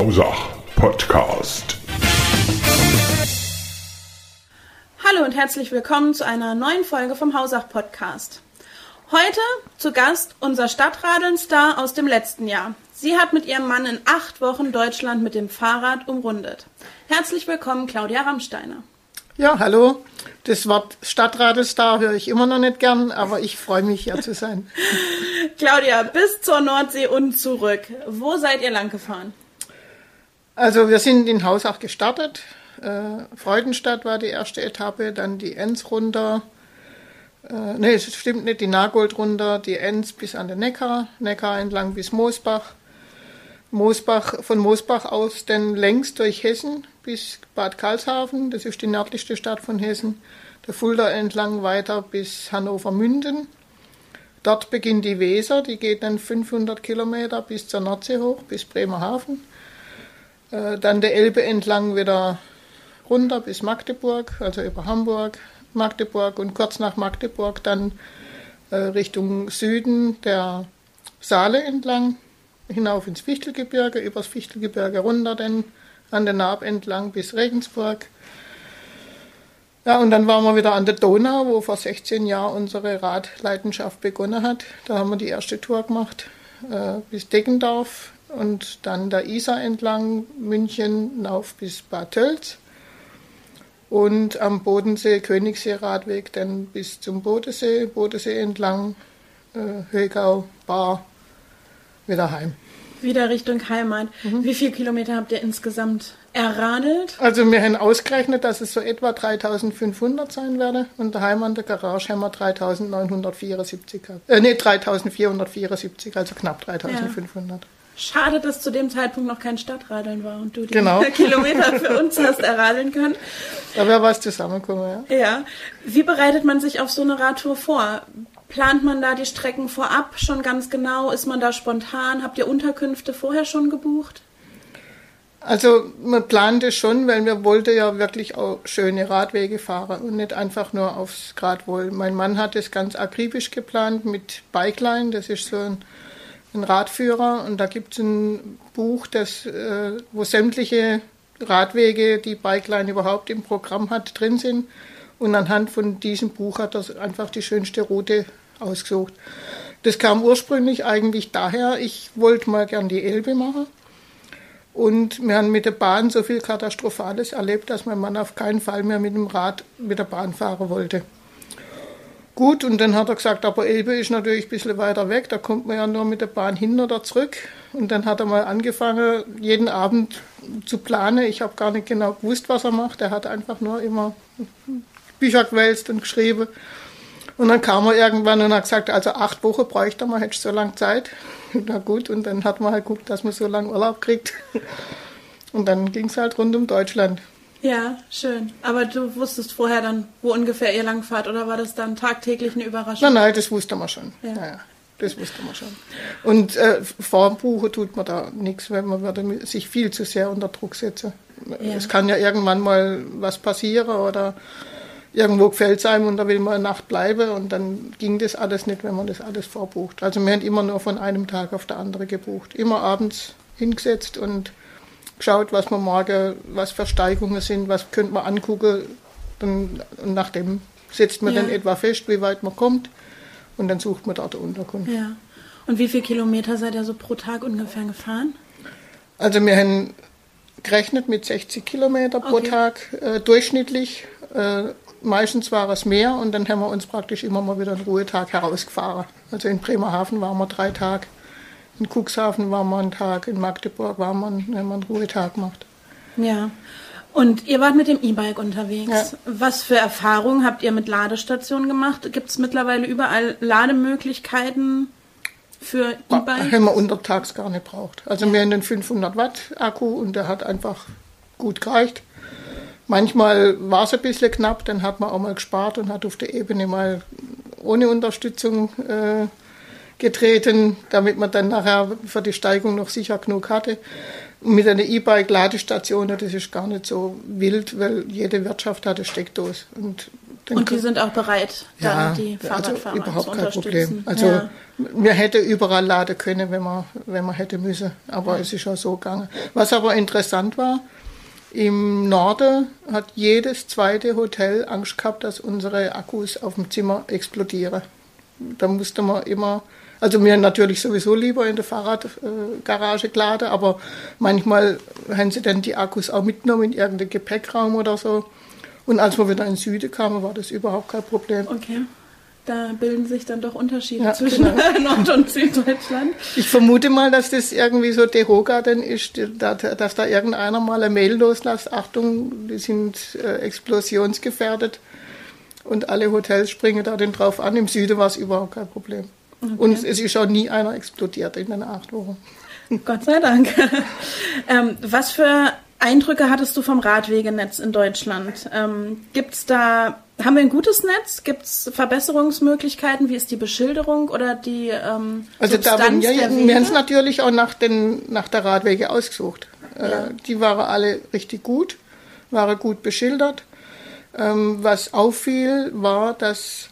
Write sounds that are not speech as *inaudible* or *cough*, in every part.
Hausach Podcast. Hallo und herzlich willkommen zu einer neuen Folge vom Hausach Podcast. Heute zu Gast unser Stadtradeln-Star aus dem letzten Jahr. Sie hat mit ihrem Mann in acht Wochen Deutschland mit dem Fahrrad umrundet. Herzlich willkommen, Claudia Rammsteiner. Ja, hallo. Das Wort Stadtradelstar höre ich immer noch nicht gern, aber ich freue mich, hier zu sein. *laughs* Claudia, bis zur Nordsee und zurück. Wo seid ihr lang gefahren? Also wir sind in Hausach gestartet. Äh, Freudenstadt war die erste Etappe, dann die Enns runter. Äh, nee, es stimmt nicht, die Nagold runter, die Enns bis an den Neckar, Neckar entlang bis Moosbach. Moosbach, von Moosbach aus dann längs durch Hessen bis Bad Karlshafen, das ist die nördlichste Stadt von Hessen, der Fulda entlang weiter bis Hannover-Münden. Dort beginnt die Weser, die geht dann 500 Kilometer bis zur Nordsee hoch, bis Bremerhaven. Äh, dann der Elbe entlang wieder runter bis Magdeburg, also über Hamburg, Magdeburg und kurz nach Magdeburg dann äh, Richtung Süden der Saale entlang, hinauf ins Fichtelgebirge, übers Fichtelgebirge runter, dann an der Naab entlang bis Regensburg. Ja, und dann waren wir wieder an der Donau, wo vor 16 Jahren unsere Radleidenschaft begonnen hat. Da haben wir die erste Tour gemacht äh, bis Deggendorf und dann der Isar entlang, München auf bis Bad Tölz und am Bodensee, Königssee-Radweg dann bis zum Bodensee, Bodensee entlang, äh, Högau, Bar, wieder heim. Wieder Richtung Heimat. Mhm. Wie viele Kilometer habt ihr insgesamt erradelt? Also wir haben ausgerechnet, dass es so etwa 3500 sein werde und daheim an der Garage haben wir 3974, äh, nee, 3474, also knapp 3500. Ja. Schade, dass zu dem Zeitpunkt noch kein Stadtradeln war und du die genau. *laughs* Kilometer für uns hast erradeln können. Da wäre was zusammengekommen, ja. Ja. Wie bereitet man sich auf so eine Radtour vor? Plant man da die Strecken vorab schon ganz genau? Ist man da spontan? Habt ihr Unterkünfte vorher schon gebucht? Also man plante schon, weil wir wollten ja wirklich auch schöne Radwege fahren und nicht einfach nur aufs Gradwohl. Mein Mann hat es ganz akribisch geplant mit Bikeline, das ist so ein ein Radführer und da gibt es ein Buch, das, äh, wo sämtliche Radwege, die Bikeline überhaupt im Programm hat, drin sind. Und anhand von diesem Buch hat er einfach die schönste Route ausgesucht. Das kam ursprünglich eigentlich daher, ich wollte mal gern die Elbe machen. Und wir haben mit der Bahn so viel Katastrophales erlebt, dass mein Mann auf keinen Fall mehr mit dem Rad mit der Bahn fahren wollte. Gut, und dann hat er gesagt, aber Elbe ist natürlich ein bisschen weiter weg, da kommt man ja nur mit der Bahn hin oder zurück. Und dann hat er mal angefangen, jeden Abend zu planen. Ich habe gar nicht genau gewusst, was er macht. Er hat einfach nur immer Bücher gewälzt und geschrieben. Und dann kam er irgendwann und hat gesagt, also acht Wochen bräuchte man, hätte so lange Zeit. *laughs* Na gut, und dann hat man halt geguckt, dass man so lange Urlaub kriegt. *laughs* Und dann ging es halt rund um Deutschland. Ja, schön. Aber du wusstest vorher dann, wo ungefähr ihr langfahrt oder war das dann tagtäglich eine Überraschung? Nein, nein, das wusste man schon. Ja. ja das wusste man schon. Und äh, Formbuche tut man da nichts, weil man würde sich viel zu sehr unter Druck setzen. Ja. Es kann ja irgendwann mal was passieren oder irgendwo gefällt es einem und da will man eine Nacht bleiben und dann ging das alles nicht, wenn man das alles vorbucht. Also wir haben immer nur von einem Tag auf der andere gebucht. Immer abends hingesetzt und geschaut, was man mag, was für Steigungen sind, was könnte man angucken. Und, und nach dem setzt man ja. dann etwa fest, wie weit man kommt. Und dann sucht man dort Unterkunft. Ja. Und wie viele Kilometer seid ihr so pro Tag ungefähr gefahren? Also wir haben gerechnet mit 60 Kilometer pro okay. Tag äh, durchschnittlich. Äh, meistens war es mehr und dann haben wir uns praktisch immer mal wieder einen Ruhetag herausgefahren. Also in Bremerhaven waren wir drei Tage. In Cuxhaven war man einen Tag, in Magdeburg war man, wenn man einen Ruhetag macht. Ja. Und ihr wart mit dem E-Bike unterwegs. Ja. Was für Erfahrungen habt ihr mit Ladestationen gemacht? Gibt es mittlerweile überall Lademöglichkeiten für E-Bike? Haben wir untertags gar nicht braucht. Also ja. wir haben einen 500 Watt Akku und der hat einfach gut gereicht. Manchmal war es ein bisschen knapp, dann hat man auch mal gespart und hat auf der Ebene mal ohne Unterstützung äh, getreten, damit man dann nachher für die Steigung noch sicher genug hatte. Und mit einer E-Bike-Ladestation, das ist gar nicht so wild, weil jede Wirtschaft hat eine Steckdose. Und Und die sind auch bereit, dann ja, die Fahrradfahrer also überhaupt zu kein unterstützen. Problem. Also ja. wir hätte überall laden können, wenn man, wenn man hätte müssen. Aber es ist auch so gegangen. Was aber interessant war, im Norden hat jedes zweite Hotel Angst gehabt, dass unsere Akkus auf dem Zimmer explodieren. Da musste man immer, also mir natürlich sowieso lieber in der Fahrradgarage geladen, aber manchmal haben sie dann die Akkus auch mitgenommen in irgendeinen Gepäckraum oder so. Und als wir wieder in den Süden kamen, war das überhaupt kein Problem. Okay. Da bilden sich dann doch Unterschiede Ja, zwischen genau. *laughs* Nord- und Süddeutschland. Ich vermute mal, dass das irgendwie so Dehoga dann ist, da- dass da irgendeiner mal eine Mail loslässt, Achtung, die sind äh, explosionsgefährdet und alle Hotels springen da dann drauf an. Im Süden war es überhaupt kein Problem. Und es ist auch nie einer explodiert in den acht Wochen. *laughs* Gott sei Dank. *laughs* ähm, was für Eindrücke hattest du vom Radwegenetz in Deutschland? Ähm, gibt's da, haben wir ein gutes Netz? Gibt es Verbesserungsmöglichkeiten? Wie ist die Beschilderung oder die ähm, Also da Substanz haben wir, der wir haben es natürlich auch nach, den, nach der Radwege ausgesucht. Äh, die waren alle richtig gut, waren gut beschildert. Ähm, was auffiel, war, dass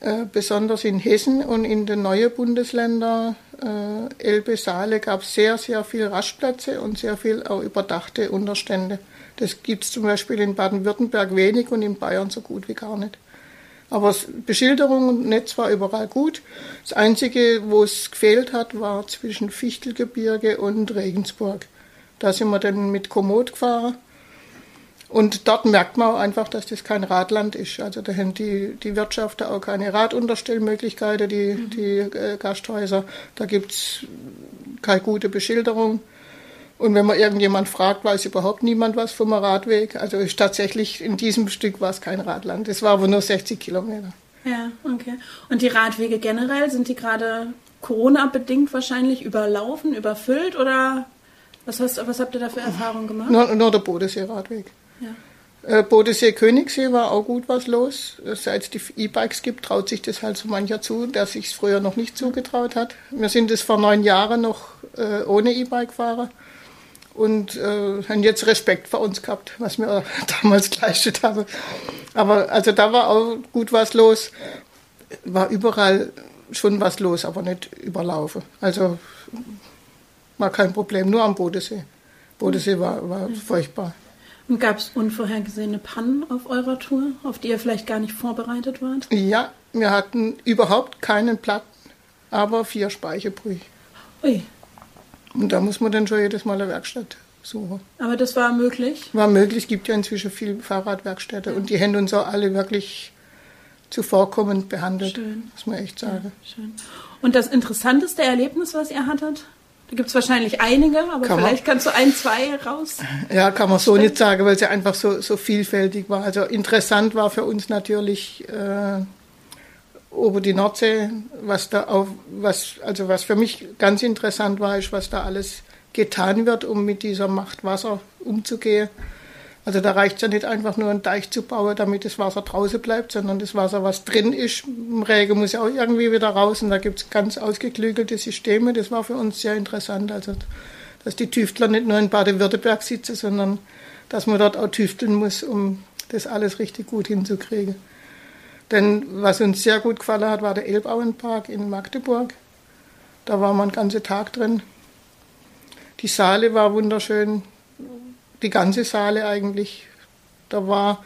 äh, besonders in Hessen und in den neuen Bundesländern äh, Elbe, Saale gab es sehr, sehr viele Rastplätze und sehr viel auch überdachte Unterstände. Das gibt es zum Beispiel in Baden-Württemberg wenig und in Bayern so gut wie gar nicht. Aber es- Beschilderung und Netz war überall gut. Das Einzige, wo es gefehlt hat, war zwischen Fichtelgebirge und Regensburg. Da sind wir dann mit Komoot gefahren. Und dort merkt man auch einfach, dass das kein Radland ist. Also da haben die, die Wirtschaften auch keine Radunterstellmöglichkeiten, die, die äh, Gasthäuser. Da gibt's keine gute Beschilderung. Und wenn man irgendjemand fragt, weiß überhaupt niemand was vom Radweg. Also ist tatsächlich in diesem Stück war es kein Radland. Es war aber nur 60 Kilometer. Ja, okay. Und die Radwege generell, sind die gerade Corona-bedingt wahrscheinlich überlaufen, überfüllt oder was, hast, was habt ihr da für Erfahrungen gemacht? Nur, nur der Bodensee-Radweg. Ja. Äh, Bodensee-Königssee war auch gut was los. Seit es die E-Bikes gibt, traut sich das halt so mancher zu, der sich es früher noch nicht zugetraut hat. Wir sind es vor neun Jahren noch äh, ohne E-Bike gefahren und äh, haben jetzt Respekt vor uns gehabt, was wir *laughs* damals geleistet haben. Aber also da war auch gut was los. War überall schon was los, aber nicht überlaufen. Also war kein Problem, nur am Bodensee. Bodensee war, war furchtbar. Und gab es unvorhergesehene Pannen auf eurer Tour, auf die ihr vielleicht gar nicht vorbereitet wart? Ja, wir hatten überhaupt keinen Platten, aber vier Speichebrüche. Ui, Und da muss man dann schon jedes Mal eine Werkstatt suchen. aber das war möglich. War möglich, gibt ja inzwischen viele Fahrradwerkstätten und die haben uns auch alle wirklich zuvorkommend behandelt, Schön. muss man echt sagen. Schön. Und das interessanteste Erlebnis, was ihr hattet? Da gibt es wahrscheinlich einige, aber Kann man- vielleicht kannst du ein, zwei raus. *laughs* Ja, kann man so nicht sagen, weil sie einfach so, so vielfältig war. Also interessant war für uns natürlich äh, über die Nordsee, was da auf, was, also was für mich ganz interessant war, ist, was da alles getan wird, um mit dieser Macht Wasser umzugehen. Also da reicht es ja nicht einfach nur einen Deich zu bauen, damit das Wasser draußen bleibt, sondern das Wasser, was drin ist, im Regen muss ja auch irgendwie wieder raus. Und da gibt es ganz ausgeklügelte Systeme. Das war für uns sehr interessant. Also dass die Tüftler nicht nur in Baden-Württemberg sitzen, sondern dass man dort auch tüfteln muss, um das alles richtig gut hinzukriegen. Denn was uns sehr gut gefallen hat, war der Elbauenpark in Magdeburg. Da war man den ganzen Tag drin. Die Saale war wunderschön, die ganze Saale eigentlich. Da war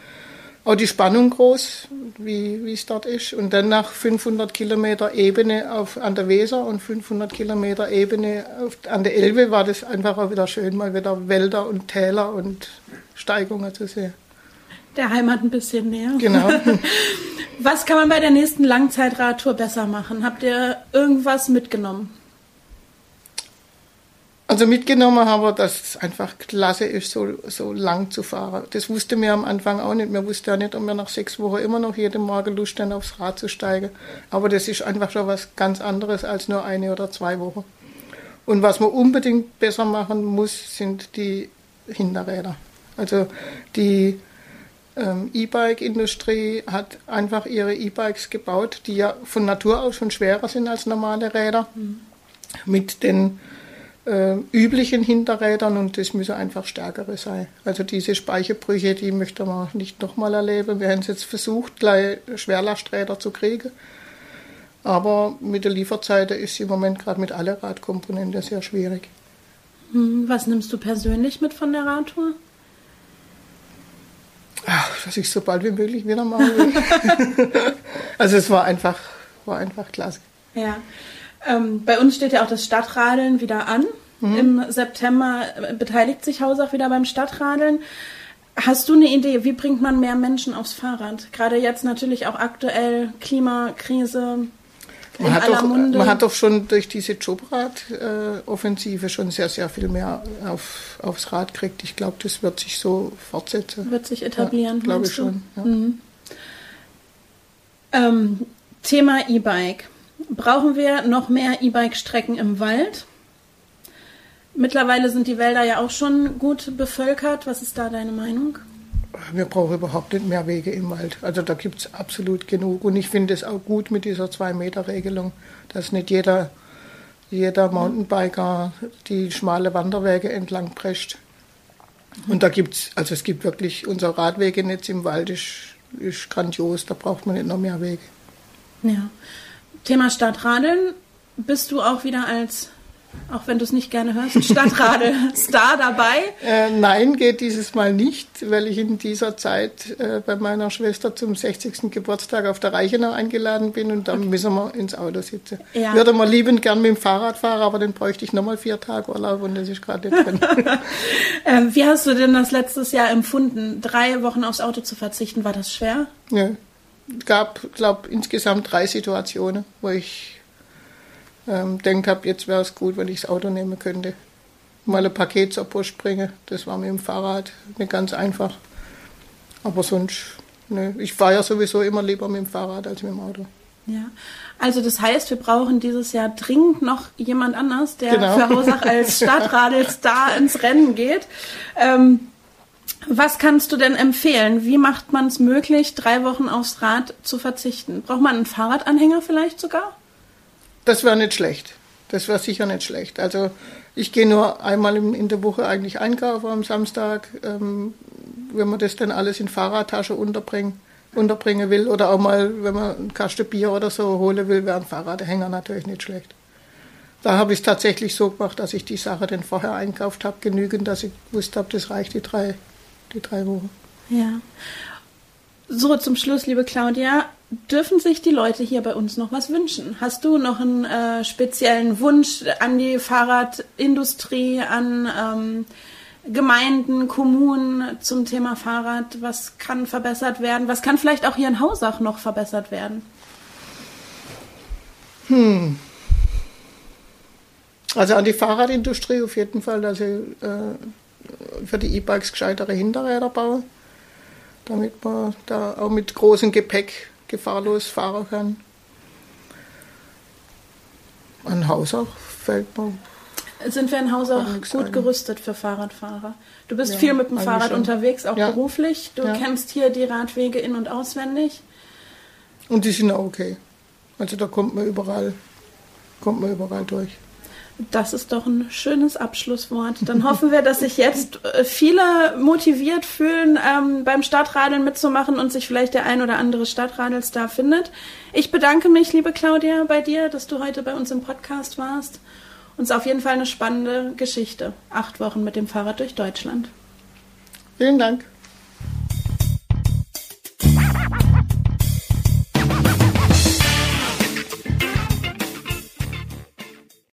auch die Spannung groß, wie, wie es dort ist. Und dann nach 500 Kilometer Ebene auf, an der Weser und 500 Kilometer Ebene auf, an der Elbe war das einfach auch wieder schön, mal wieder Wälder und Täler und Steigungen zu sehen. Der Heimat ein bisschen näher. Genau. *laughs* Was kann man bei der nächsten Langzeitradtour besser machen? Habt ihr irgendwas mitgenommen? Also mitgenommen haben wir, dass es einfach klasse ist, so, so lang zu fahren. Das wusste mir am Anfang auch nicht. Wir wussten ja nicht, ob wir nach sechs Wochen immer noch jeden Morgen Lust haben, aufs Rad zu steigen. Aber das ist einfach schon was ganz anderes als nur eine oder zwei Wochen. Und was man unbedingt besser machen muss, sind die Hinterräder. Also die ähm, E-Bike-Industrie hat einfach ihre E-Bikes gebaut, die ja von Natur aus schon schwerer sind als normale Räder. Mit den äh, üblichen Hinterrädern und das müssen einfach stärkere sein. Also diese Speicherbrüche, die möchte man nicht nochmal erleben. Wir haben es jetzt versucht, gleich Schwerlasträder zu kriegen. Aber mit der Lieferzeit ist im Moment gerade mit allen Radkomponenten sehr schwierig. Hm, was nimmst du persönlich mit von der Radtour? Ach, dass ich so bald wie möglich wieder machen will. *laughs* *laughs* also es war einfach, war einfach klasse. Ja. Ähm, bei uns steht ja auch das Stadtradeln wieder an. Mhm. Im September beteiligt sich Hausach wieder beim Stadtradeln. Hast du eine Idee, wie bringt man mehr Menschen aufs Fahrrad? Gerade jetzt natürlich auch aktuell Klimakrise. Man hat, doch, man hat doch schon durch diese Jobrad-Offensive schon sehr, sehr viel mehr auf, aufs Rad gekriegt. Ich glaube, das wird sich so fortsetzen. Wird sich etablieren, ja, glaube ich schon. Ja. Mhm. Ähm, Thema E-Bike. Brauchen wir noch mehr E-Bike-Strecken im Wald? Mittlerweile sind die Wälder ja auch schon gut bevölkert. Was ist da deine Meinung? Wir brauchen überhaupt nicht mehr Wege im Wald. Also da gibt es absolut genug. Und ich finde es auch gut mit dieser 2-Meter-Regelung, dass nicht jeder, jeder Mountainbiker die schmale Wanderwege entlang prescht. Und da gibt es, also es gibt wirklich, unser Radwegenetz im Wald ist, ist grandios, da braucht man nicht noch mehr Wege. Ja. Thema Stadtradeln. Bist du auch wieder als auch wenn du es nicht gerne hörst, *laughs* Stadtrade-Star dabei? Äh, nein, geht dieses Mal nicht, weil ich in dieser Zeit äh, bei meiner Schwester zum 60. Geburtstag auf der Reichenau eingeladen bin und dann okay. müssen wir ins Auto sitzen. Ja. Würde mal liebend gern mit dem Fahrrad fahren, aber dann bräuchte ich nochmal vier Tage Urlaub und das ist gerade nicht drin. *laughs* ähm, wie hast du denn das letztes Jahr empfunden, drei Wochen aufs Auto zu verzichten? War das schwer? Ja. Es gab, glaube insgesamt drei Situationen, wo ich ähm, denkt habe, jetzt wäre es gut, wenn ich das Auto nehmen könnte. Mal ein Paket zur Post bringen, das war mit dem Fahrrad nicht ganz einfach. Aber sonst, ne, ich fahre ja sowieso immer lieber mit dem Fahrrad als mit dem Auto. Ja, also das heißt, wir brauchen dieses Jahr dringend noch jemand anders, der genau. für Hausach *laughs* als Stadtradelstar ins Rennen geht. Ähm, was kannst du denn empfehlen? Wie macht man es möglich, drei Wochen aufs Rad zu verzichten? Braucht man einen Fahrradanhänger vielleicht sogar? Das wäre nicht schlecht. Das wäre sicher nicht schlecht. Also ich gehe nur einmal in der Woche eigentlich einkaufen am Samstag, ähm, wenn man das dann alles in Fahrradtasche unterbringen, unterbringen will oder auch mal, wenn man ein Kasten Bier oder so holen will, wäre ein Fahrradhänger natürlich nicht schlecht. Da habe ich es tatsächlich so gemacht, dass ich die Sache dann vorher einkauft habe, genügend, dass ich gewusst habe, das reicht die drei, die drei Wochen. Ja. So, zum Schluss, liebe Claudia, dürfen sich die Leute hier bei uns noch was wünschen? Hast du noch einen äh, speziellen Wunsch an die Fahrradindustrie, an ähm, Gemeinden, Kommunen zum Thema Fahrrad? Was kann verbessert werden? Was kann vielleicht auch hier in Hausach noch verbessert werden? Hm. Also an die Fahrradindustrie auf jeden Fall, dass sie äh, für die E-Bikes gescheitere Hinterräder bauen, damit man da auch mit großem Gepäck gefahrlos fahren kann. An Hausach fällt mir. Sind wir in Hausach gut ein. gerüstet für Fahrradfahrer? Du bist ja, viel mit dem Fahrrad schon. unterwegs, auch ja. beruflich. Du ja. kennst hier die Radwege in- und auswendig. Und die sind auch okay. Also da kommt man überall, kommt man überall durch. Das ist doch ein schönes Abschlusswort. Dann hoffen wir, dass sich jetzt äh, viele motiviert fühlen, ähm, beim Stadtradeln mitzumachen und sich vielleicht der ein oder andere Stadtradelstar findet. Ich bedanke mich, liebe Claudia, bei dir, dass du heute bei uns im Podcast warst. Und es ist auf jeden Fall eine spannende Geschichte. Acht Wochen mit dem Fahrrad durch Deutschland. Vielen Dank.